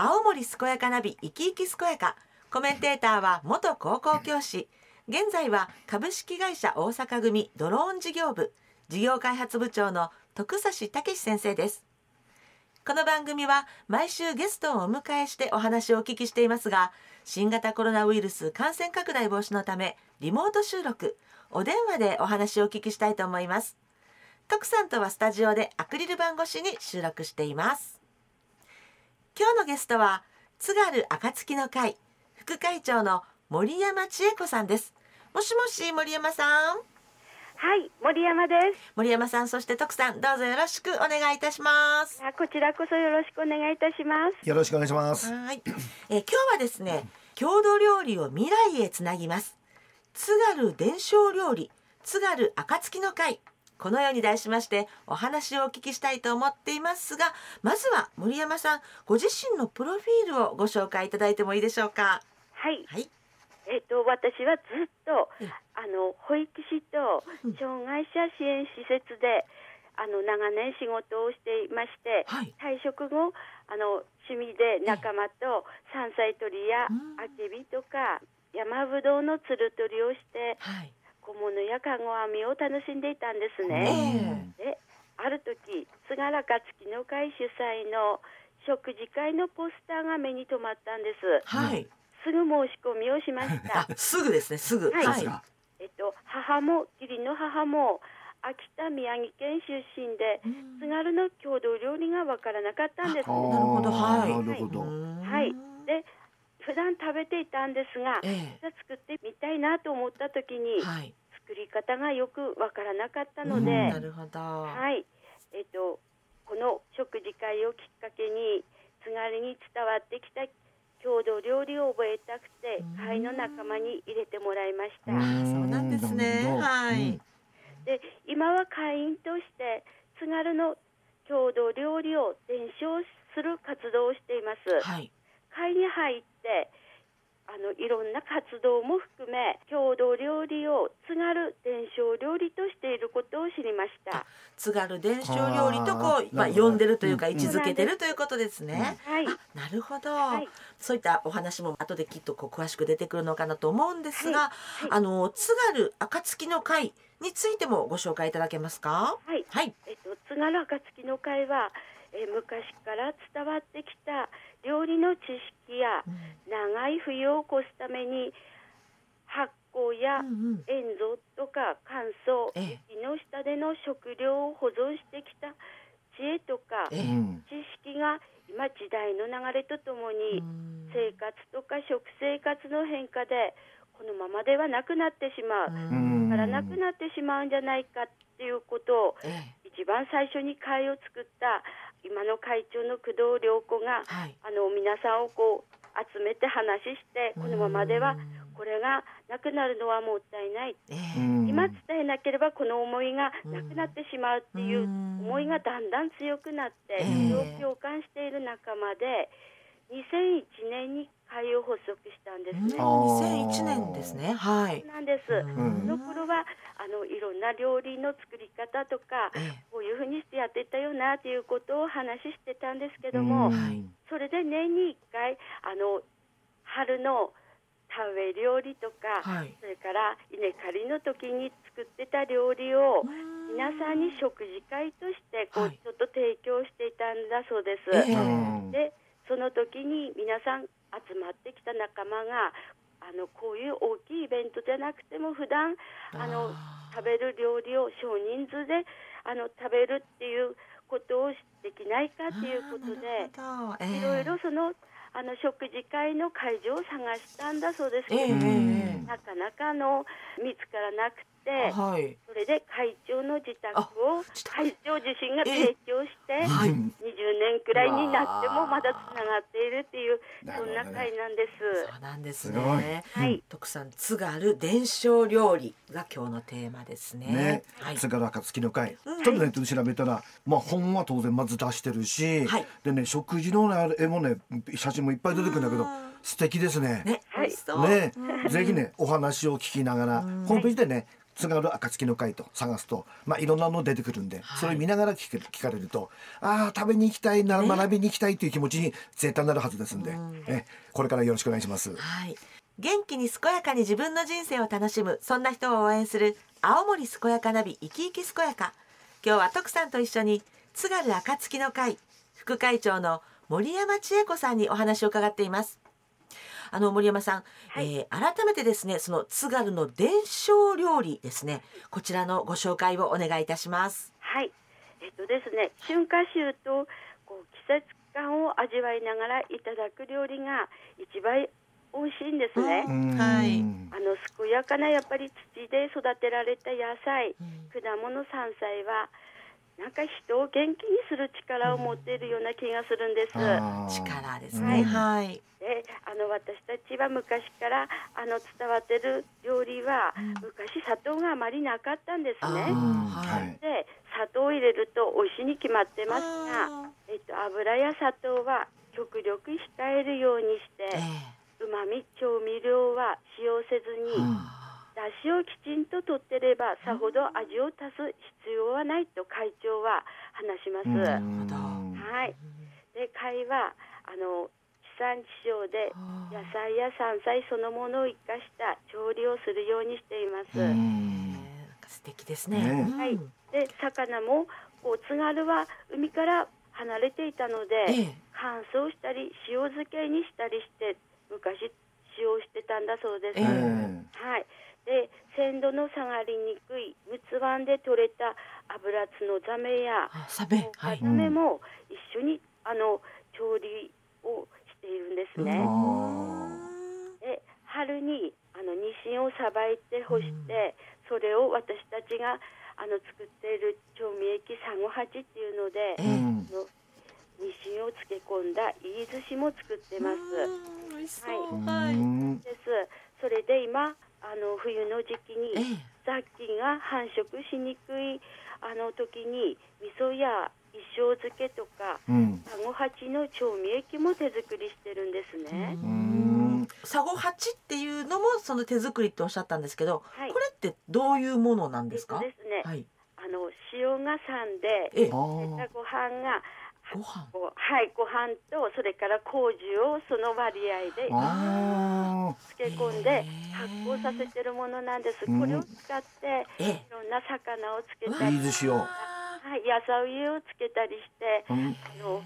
青森健やかナビ生き生き健やか。コメンテーターは元高校教師。現在は株式会社大阪組ドローン事業部。事業開発部長の徳指武先生です。この番組は毎週ゲストをお迎えしてお話をお聞きしていますが新型コロナウイルス感染拡大防止のためリモート収録。お電話でお話をお聞きしたいと思います。徳さんとはスタジオでアクリル板越しに収録しています。今日のゲストは津軽暁の会副会長の森山千恵子さんですもしもし森山さんはい、森山です。森山さんそして徳さんどうぞよろしくお願いいたしますあこちらこそよろしくお願いいたします。よろしくお願いします。はい、えー今日はですね郷土料理を未来へつなぎます津軽伝承料理津軽暁の会このように題しましてお話をお聞きしたいと思っていますがまずは森山さんご自身のプロフィールをご紹介いただいてもいいでしょうか？はい、はい。えっ、と私はずっとええ。あの保育士と障害者支援施設であの長年仕事をしていまして、はい。退職後あの趣味で仲間と山菜採りやうん。あけびとか山ぶどうのつる取りをしてはい小物やかご編みを楽しんでいたんですえね。え。である時津軽暁の会主催の食事会のポスターが目に留まったんです。はい、すぐ申し込みをしました。あすぐですねすぐはい。えっと母も義理の母も秋田宮城県出身でうん。津軽の郷土料理がわからなかったんです。なるほどはい。なるほど。はい。で普段食べていたんですがえじゃあ作ってみたいなと思った時にえはい作り方がよくわからなかったのうん。で、なるほど。はい、えっと、この食事会をきっかけに津軽に伝わってきた郷土料理を覚えたくてうん。会の仲間に入れてもらいました、うんあそうなんですね。はい、うん。で今は会員として津軽の郷土料理を伝承する活動をしています。はい。会に入ってあのいろんな活動も含め郷土料理を津軽伝承料理としていることを知りました。津軽伝承料理とこうまあ呼んでるというかうん位置づけてるということですね。はい。あなるほど、はい。そういったお話も後できっとこう詳しく出てくるのかなと思うんですが、はい。はい。あの津軽暁の会についてもご紹介いただけますか？はい。はい。えっと、津軽暁の会は、えー昔から伝わってきた料理の知識や長い冬を越すために発酵や塩蔵とか乾燥ええ。雪の下での食料を保存してきた知恵とか知識が今時代の流れとともにうん。生活とか食生活の変化でこのままではなくなってしまう。からなくなってしまうんじゃないかっていうことをええ。一番最初に会を作った今の会長の工藤良子がはい。あの皆さんをこう集めて話してこのままではうんこれがなくなるのはもったいない。えうえん。今伝えなければこの思いがなくなってしまうっていう思いがだんだん強くなってええそれを共感している仲間で2001年に会を発足したんですうんね。あー2001年ですね。はい。なんです。うんその頃はあのいろんな料理の作り方とかええこういうふうにしてやっていったよなということを話してたんですけども、うんそれで年に1回あの春の田植え料理とか、はい。それから稲刈りの時に作ってた料理をうん皆さんに食事会としてこう、はいちょっと提供していたんだそうです。えでその時に皆さん集まってきた仲間があのこういう大きいイベントじゃなくても普段あの食べる料理を少人数であの食べるっていうことをできないかっていうことでいろいろそのあの食事会の会場を探したんだそうです。けど、なかなかあの見つからなくて。はい。で会長の自宅を会長自身が提供して。はい。20年くらいになってもまだつながっているっていうそんな会なんです。そうなんですすごいね。はい、徳さん津軽伝承料理が今日のテーマですね。ねはい。津軽暁の会、うんちょっとネットで調べたら、まあ本は当然まず出してるし、はいでね食事のねあれ絵もね写真もいっぱい出てくるんだけどうん素敵ですね。ね、はい。ねうんぜひねお話を聞きながら、うんホームページでね津軽暁の会と探すと、まあ、いろんなの出てくるんで、はい。それ見ながら聞け聞かれるとああ食べに行きたいな、ね。学びに行きたいという気持ちに絶対なるはずですんで、うん。えこれからよろしくお願いします。はい。元気に健やかに自分の人生を楽しむそんな人を応援する青森健やかナビ生き生き健やか。今日は徳さんと一緒に津軽暁の会副会長の森山千恵子さんにお話を伺っていますあの森山さん、はい。えー改めてですねその津軽の伝承料理ですね。こちらのご紹介をお願いいたします。はい。えっとですね、春夏秋とこう季節感を味わいながらいただく料理が一番美味しいんですね。はい。あの健やかなやっぱり土で育てられた野菜、うん。果物山菜はなんか人を元気にする力を持っているような気がするんです。力ですね、はい。であの私たちは昔からあの伝わってる料理は、うん。昔砂糖があまりなかったんですあね。うん。ははい。い。で砂糖を入れると美味しいに決まってますが、あえっと、油や砂糖は極力控えるようにしてーえ。うまみ調味料は使用せずに、うんだしをきちんと取ってればさほど味を足す必要はないと会長は話します。はいで会はあの地産地消で野菜や山菜そのものを生かした調理をするようにしています。素敵ですね。はいで魚もこう津軽は海から離れていたので、ええ乾燥したり塩漬けにしたりして昔使用してたんだそうです。ええはい。で鮮度の下がりにくい陸奥湾で採れた油津のザメやあ、サメ、はいザ。メも一緒にあの調理をしているんですね。あで春にあのニシンをさばいて干して、それを私たちがあの作っている調味液サゴハチっていうので、えーうんあのニシンを漬け込んだいい寿司も作ってます。うん美味しそう。うはい。んです。それで今あの冬の時期えに雑菌が繁殖しにくいあの時に味噌や一生漬けとかうんサゴハチの調味液も手作りしてるんですね。うんサゴハチっていうのもその手作りっておっしゃったんですけど、はいこれってどういうものなんですか？えっと？ですね、はい。あの塩が3でええご飯がご飯？こうはいご飯とそれから麹をその割合であ漬け込んで発酵させてるものなんです。うんこれを使ってええ。いろんな魚をつけたいりい寿司をはい、野菜をつけたりして、ーうんあの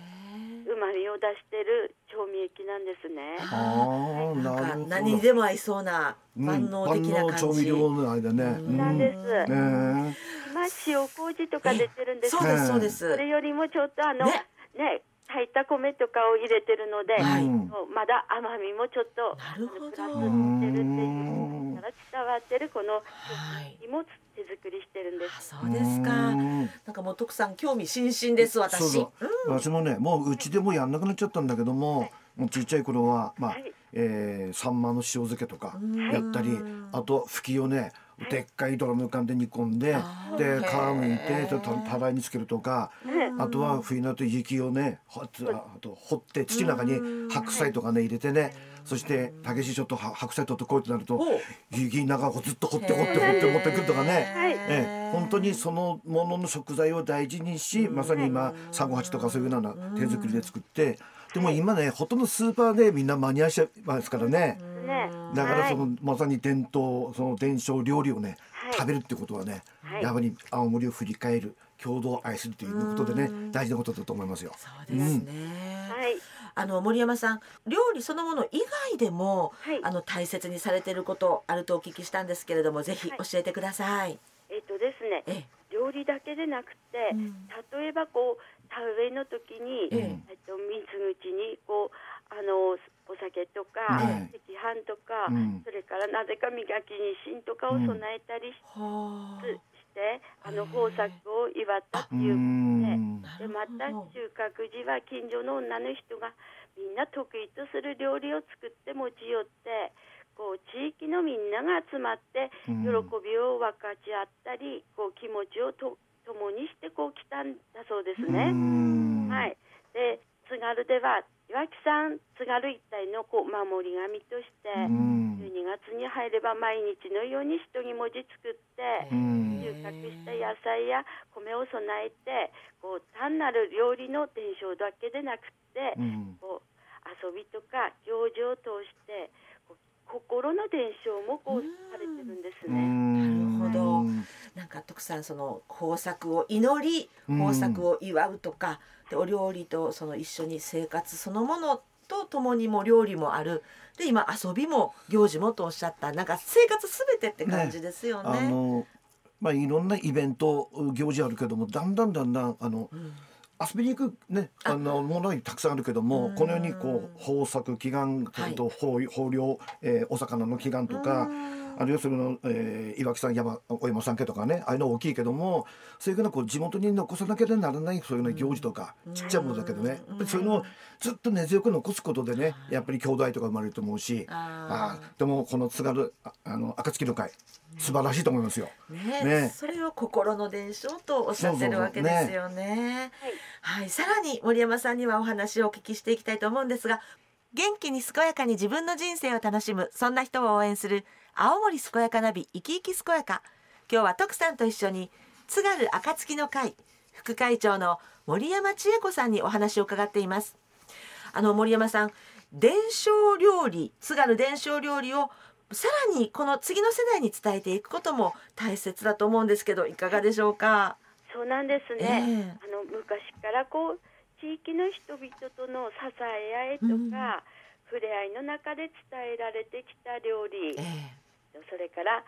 うまみを出してる調味液なんですね。あーなんかな何にでも合いそうなうん万能的な万能感じ。調味料の間ねうんなんです。えー今塩麹とか出てるんですそうですええそうです。それよりもちょっとあのねね炊いた米とかを入れてるので、はいまだ甘みもちょっとなるほどプラスしてるっていうから伝わってるこのはい。にも手作りしてるんです。あそうですか。うんなんかもう徳さん興味津々です私。そうそう私もねもううちでもやんなくなっちゃったんだけども、もうちっちゃい頃はまあ、はいえー、サンマの塩漬けとかうん。やったり、あと吹きをねでっかいドラム缶で煮込んで、で皮むいへてーたたらいにつけるとか、ねあとは冬になると雪をねほあと掘って土の中に白菜とかね入れてねそして竹しちょっとは白菜取ってこうってなると雪の中をずっと掘って掘って掘って持ってくるとかね。はいええ、本当にそのものの食材を大事にし、まさに今サゴハチとかそういうような手作りで作ってでも今ねほとんどスーパーでみんな間に合いしちゃいますからね。ね。だからその、はい。まさに伝統その伝承料理をね、はい。食べるってことはね、はい。やはり青森を振り返る郷土を愛するということでね大事なことだと思いますよ。そうですね。はい。あの森山さん料理そのもの以外でも、はい。あの大切にされていることあるとお聞きしたんですけれどもぜひはい教えてください。えっとですねえ。料理だけでなくて、うん。例えばこう田植えの時に、ええ。っと、水口にこうあのお酒とかね赤飯とか、うん。それからなぜか磨きにしんとかを備えたりし,、はあ。してあの豊作を祝ったってういうん。なでるまた収穫時は近所の女の人がみんな得意とする料理を作って持ち寄ってこう地域のみんなが集まってうん。喜びを分かち合ったりこう気持ちをと共にしてこう来たんだそうですうね。ん。はい、で津軽では岩木山津軽一帯のこう守り神として、うん。12月に入れば毎日のように一人文字作って、うん。収穫した野菜や米を備えてこう単なる料理の伝承だけでなくて、うん。こう遊びとか行事を通して心の伝承もこうされてるんですうね。ん。なるほど。なんか徳さんその豊作を祈りうん豊作を祝うとか、でお料理とその一緒に生活そのものと共にも料理もある。で今遊びも行事もとおっしゃった。なんか生活すべてって感じですよね。あのまあいろんなイベント行事あるけどもだんだんだんだんあのうん遊びに行くねあ。のものにたくさんあるけどもうん。このようにこう豊作祈願はい。と豊豊漁、えーお魚の祈願とかうんあるいはそれの、えー岩木山山お山さん家とかねああいうの大きいけどもそういうふうなこう地元に残さなきゃならないそういうような行事とか、うん。ちっちゃいものだけどね、うん。やっぱりそういうのをずっと根強く残すことでねやっぱり兄弟とか生まれると思うしああーでもこの津軽ああの暁の会素晴らしいと思いますよ。ーね。ね。それを心の伝承とおっしゃってるわけですよね。はい。はい、さらに森山さんにはお話をお聞きしていきたいと思うんですが元気に健やかに自分の人生を楽しむそんな人を応援する青森健やかナビ生き生き健やか。今日は徳さんと一緒に津軽暁の会副会長の森山千恵子さんにお話を伺っています。あの森山さん伝承料理津軽伝承料理をさらにこの次の世代に伝えていくことも大切だと思うんですけどいかがでしょうか？そうなんですえね、あの昔からこう地域の人々との支え合いとか、触れ合いの中で伝えられてきた料理、えそれから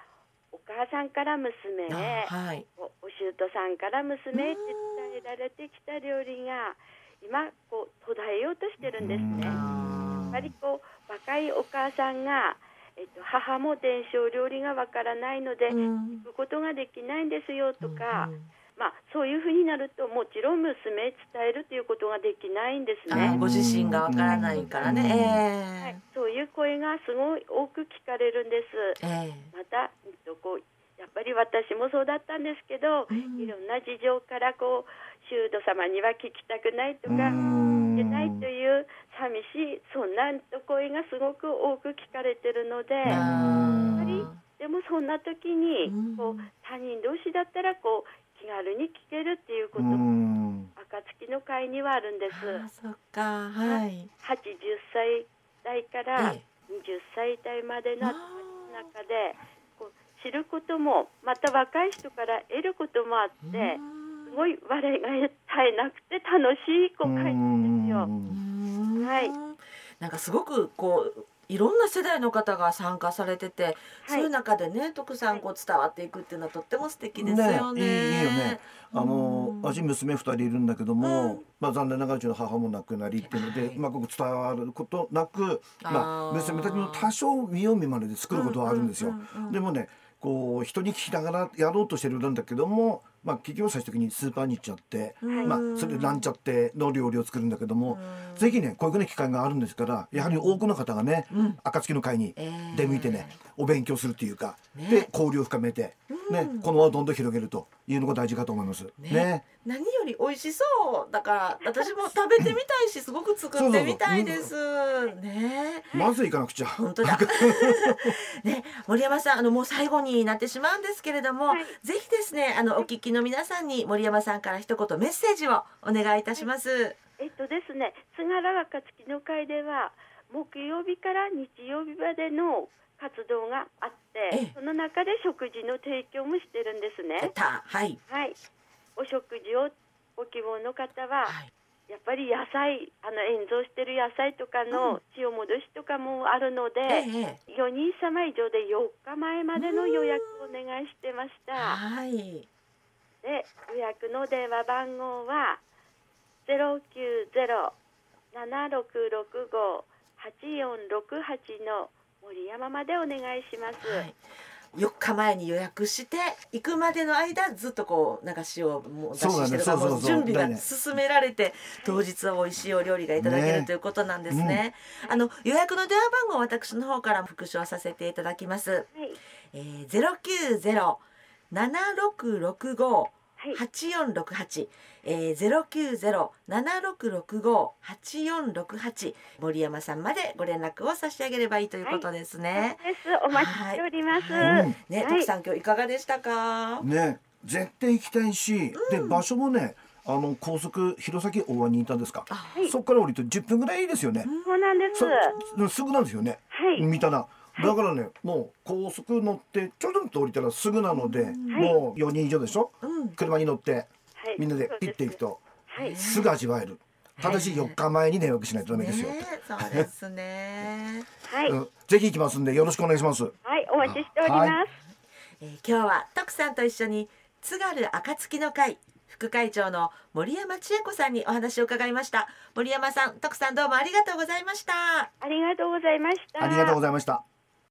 お母さんから娘えへあはい。おお舅さんから娘へって伝えられてきた料理が今こう途絶えようとしてるんですね。やっぱりこう若いお母さんが、えっと、母も伝承料理がわからないので、うん。聞くことができないんですよとか、うんまあ、そういうふうになるともちろん娘へ伝えるということができないんですね。あご自身がわからないからね、はい。え、そういう声がすごい多く聞かれるんです。ええ。また、えっと、こうやっぱり私もそうだったんですけど、うん。いろんな事情からこう修道様には聞きたくないとかうん。聞けないという寂しいそんな声がすごく多く聞かれてるのでえあぱりでもそんな時にうん。こう他人同士だったらこう気軽に聞けるっていうこうとん。暁の会にはあるんです。あそっか。はい。80歳代からえ20歳代までのあ中でこう知ることもまた若い人から得ることもあってうんすごい笑いが絶えなくて楽しいこう会なんですよ。うん。はい。なんかすごくこういろんな世代の方が参加されてて、そういう中でね徳さんこう伝わっていくっていうのはとっても素敵ですよね。ね。いいいいよねあのうん私娘2人いるんだけども、うん。まあ、残念ながらうちの母も亡くなりっていうので、はい。うまく伝わることなく、まあ、娘たちも多少見よう見まねで作ることはあるんですよ。うんうんうんうん。でもねこう人に聞きながらやろうとしてるんだけども、まあ、結局最終的にスーパーに行っちゃって、うんまあ、それでなんちゃっての料理を作るんだけども、うん。ぜひねこういうふうな機会があるんですからやはり多くの方がね、うん。暁の会にええ出向いてね、お勉強するっていうか、ね。で交流を深めて、ねこの輪をどんどん広げるというのが大事かと思います。ねね何より美味しそうだから私も食べてみたいしすごく作ってみたいです。ねまず行かなくちゃ。本当だ。ね、森山さん、あのもう最後になってしまうんですけれども、はいぜひですね、あのお聞きの皆さんに森山さんから一言メッセージをお願いいたします。えっとですね津軽暁の会では木曜日から日曜日までの活動があって、ええ。その中で食事の提供もしてるんですね。た、はい、はい、お食事をご希望の方は、はい、やっぱり野菜あの塩蔵してる野菜とかうん。の塩戻しとかもあるので、ええ、4人様以上で4日前までの予約をお願いしてました。はい、で予約の電話番号は090-7665-8468の森山までお願いします。はい。4日前に予約して行くまでの間ずっとこう流しをもう出してるか準備が進められて当日は美味しいお料理がいただけるねということなんですね。あの予約の電話番号私の方から復唱させていただきます。はい、えー、090-7665八四六八、えロ九ゼロ七六六五。八四六八。森山さんまでご連絡を差し上げればいいということですね。です。お待ちしております。はい。ね、はい。徳さん今日いかがでしたか？ね絶対行きたいし、で場所もねあの高速弘前大和にいたんですか、あい。そこから降りて10分ぐらいですよね、そうなんです。そすぐなんですよね、はい。見たらだからねもう高速乗ってちょろっと降りたらすぐなので、もう4人以上でしょ？うん、車に乗ってはい。みんなでピッて行く。と。すすぐ味わえる。ただし4日前に電話しないとダメですよ、ね、そうですね。はい。はい。うん。ぜひ行きますんでよろしくお願いします。はい。お待ちしております。はい。えー今日は徳さんと一緒に津軽暁の会副会長の森山千恵子さんにお話を伺いました。森山さん徳さんどうもありがとうございました。ありがとうございました。ありがとうございました